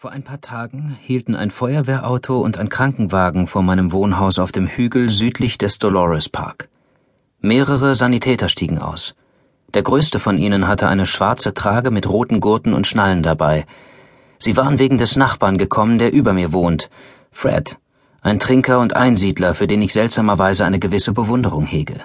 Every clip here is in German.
Vor ein paar Tagen hielten ein Feuerwehrauto und ein Krankenwagen vor meinem Wohnhaus auf dem Hügel südlich des Dolores Park. Mehrere Sanitäter stiegen aus. Der größte von ihnen hatte eine schwarze Trage mit roten Gurten und Schnallen dabei. Sie waren wegen des Nachbarn gekommen, der über mir wohnt, Fred, ein Trinker und Einsiedler, für den ich seltsamerweise eine gewisse Bewunderung hege.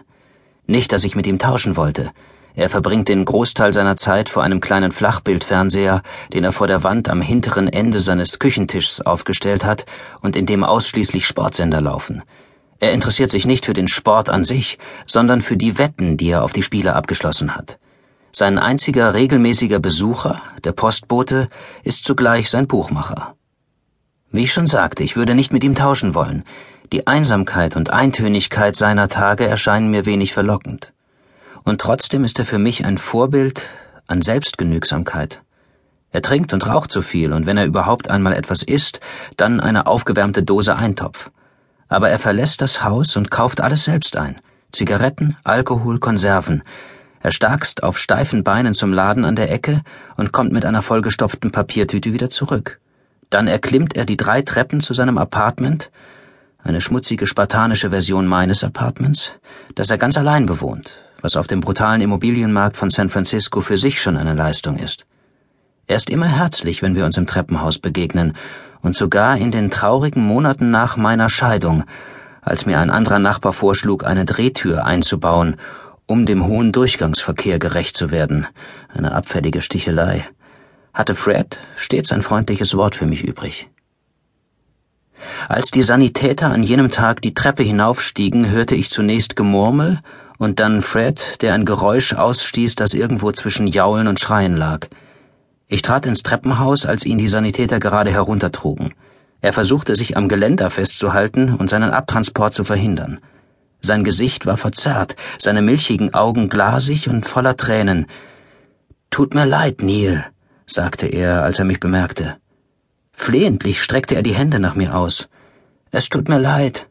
Nicht, dass ich mit ihm tauschen wollte, er verbringt den Großteil seiner Zeit vor einem kleinen Flachbildfernseher, den er vor der Wand am hinteren Ende seines Küchentischs aufgestellt hat und in dem ausschließlich Sportsender laufen. Er interessiert sich nicht für den Sport an sich, sondern für die Wetten, die er auf die Spiele abgeschlossen hat. Sein einziger regelmäßiger Besucher, der Postbote, ist zugleich sein Buchmacher. Wie ich schon sagte, ich würde nicht mit ihm tauschen wollen. Die Einsamkeit und Eintönigkeit seiner Tage erscheinen mir wenig verlockend und trotzdem ist er für mich ein Vorbild an Selbstgenügsamkeit. Er trinkt und raucht zu viel, und wenn er überhaupt einmal etwas isst, dann eine aufgewärmte Dose Eintopf. Aber er verlässt das Haus und kauft alles selbst ein. Zigaretten, Alkohol, Konserven. Er starkst auf steifen Beinen zum Laden an der Ecke und kommt mit einer vollgestopften Papiertüte wieder zurück. Dann erklimmt er die drei Treppen zu seinem Apartment, eine schmutzige spartanische Version meines Apartments, das er ganz allein bewohnt, was auf dem brutalen Immobilienmarkt von San Francisco für sich schon eine Leistung ist. Er ist immer herzlich, wenn wir uns im Treppenhaus begegnen, und sogar in den traurigen Monaten nach meiner Scheidung, als mir ein anderer Nachbar vorschlug, eine Drehtür einzubauen, um dem hohen Durchgangsverkehr gerecht zu werden, eine abfällige Stichelei, hatte Fred stets ein freundliches Wort für mich übrig. Als die Sanitäter an jenem Tag die Treppe hinaufstiegen, hörte ich zunächst Gemurmel und dann Fred, der ein Geräusch ausstieß, das irgendwo zwischen Jaulen und Schreien lag. Ich trat ins Treppenhaus, als ihn die Sanitäter gerade heruntertrugen. Er versuchte sich am Geländer festzuhalten und seinen Abtransport zu verhindern. Sein Gesicht war verzerrt, seine milchigen Augen glasig und voller Tränen. Tut mir leid, Neil, sagte er, als er mich bemerkte. Flehentlich streckte er die Hände nach mir aus. Es tut mir leid.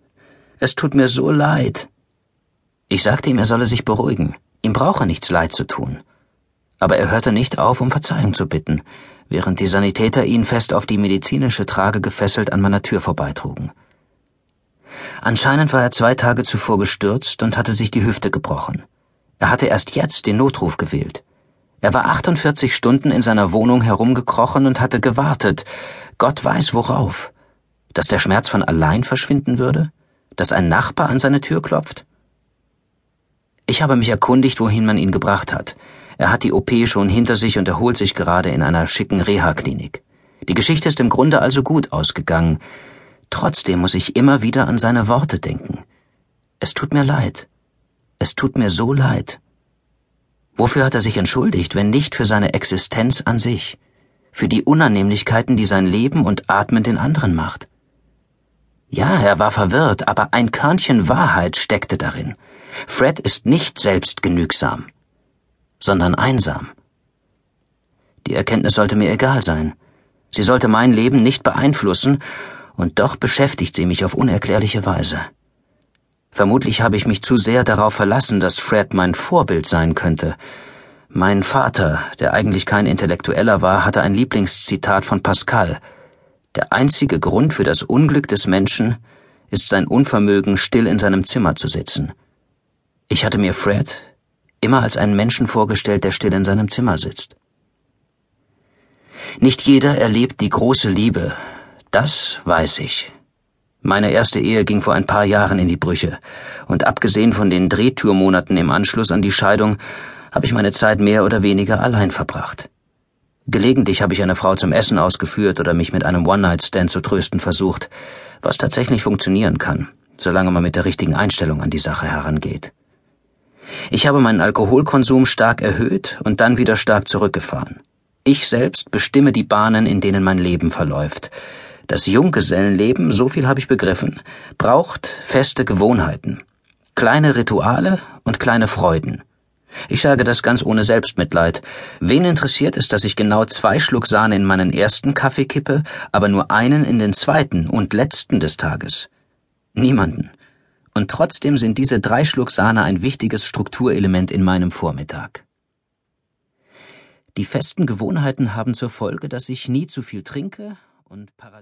Es tut mir so leid. Ich sagte ihm, er solle sich beruhigen, ihm brauche nichts leid zu tun. Aber er hörte nicht auf, um Verzeihung zu bitten, während die Sanitäter ihn fest auf die medizinische Trage gefesselt an meiner Tür vorbeitrugen. Anscheinend war er zwei Tage zuvor gestürzt und hatte sich die Hüfte gebrochen. Er hatte erst jetzt den Notruf gewählt. Er war 48 Stunden in seiner Wohnung herumgekrochen und hatte gewartet, Gott weiß worauf. Dass der Schmerz von allein verschwinden würde? Dass ein Nachbar an seine Tür klopft? Ich habe mich erkundigt, wohin man ihn gebracht hat. Er hat die OP schon hinter sich und erholt sich gerade in einer schicken Reha-Klinik. Die Geschichte ist im Grunde also gut ausgegangen. Trotzdem muss ich immer wieder an seine Worte denken. Es tut mir leid. Es tut mir so leid. Wofür hat er sich entschuldigt, wenn nicht für seine Existenz an sich, für die Unannehmlichkeiten, die sein Leben und Atmen den anderen macht? Er war verwirrt, aber ein Körnchen Wahrheit steckte darin. Fred ist nicht selbstgenügsam, sondern einsam. Die Erkenntnis sollte mir egal sein. Sie sollte mein Leben nicht beeinflussen, und doch beschäftigt sie mich auf unerklärliche Weise. Vermutlich habe ich mich zu sehr darauf verlassen, dass Fred mein Vorbild sein könnte. Mein Vater, der eigentlich kein Intellektueller war, hatte ein Lieblingszitat von Pascal. Der einzige Grund für das Unglück des Menschen ist sein Unvermögen, still in seinem Zimmer zu sitzen. Ich hatte mir Fred immer als einen Menschen vorgestellt, der still in seinem Zimmer sitzt. Nicht jeder erlebt die große Liebe, das weiß ich. Meine erste Ehe ging vor ein paar Jahren in die Brüche, und abgesehen von den Drehtürmonaten im Anschluss an die Scheidung, habe ich meine Zeit mehr oder weniger allein verbracht. Gelegentlich habe ich eine Frau zum Essen ausgeführt oder mich mit einem One-Night-Stand zu trösten versucht, was tatsächlich funktionieren kann, solange man mit der richtigen Einstellung an die Sache herangeht. Ich habe meinen Alkoholkonsum stark erhöht und dann wieder stark zurückgefahren. Ich selbst bestimme die Bahnen, in denen mein Leben verläuft. Das Junggesellenleben, so viel habe ich begriffen, braucht feste Gewohnheiten, kleine Rituale und kleine Freuden. Ich sage das ganz ohne Selbstmitleid. Wen interessiert es, dass ich genau zwei Schluck Sahne in meinen ersten Kaffee kippe, aber nur einen in den zweiten und letzten des Tages? Niemanden und trotzdem sind diese drei Schluck Sahne ein wichtiges Strukturelement in meinem Vormittag. Die festen Gewohnheiten haben zur Folge, dass ich nie zu viel trinke und paradox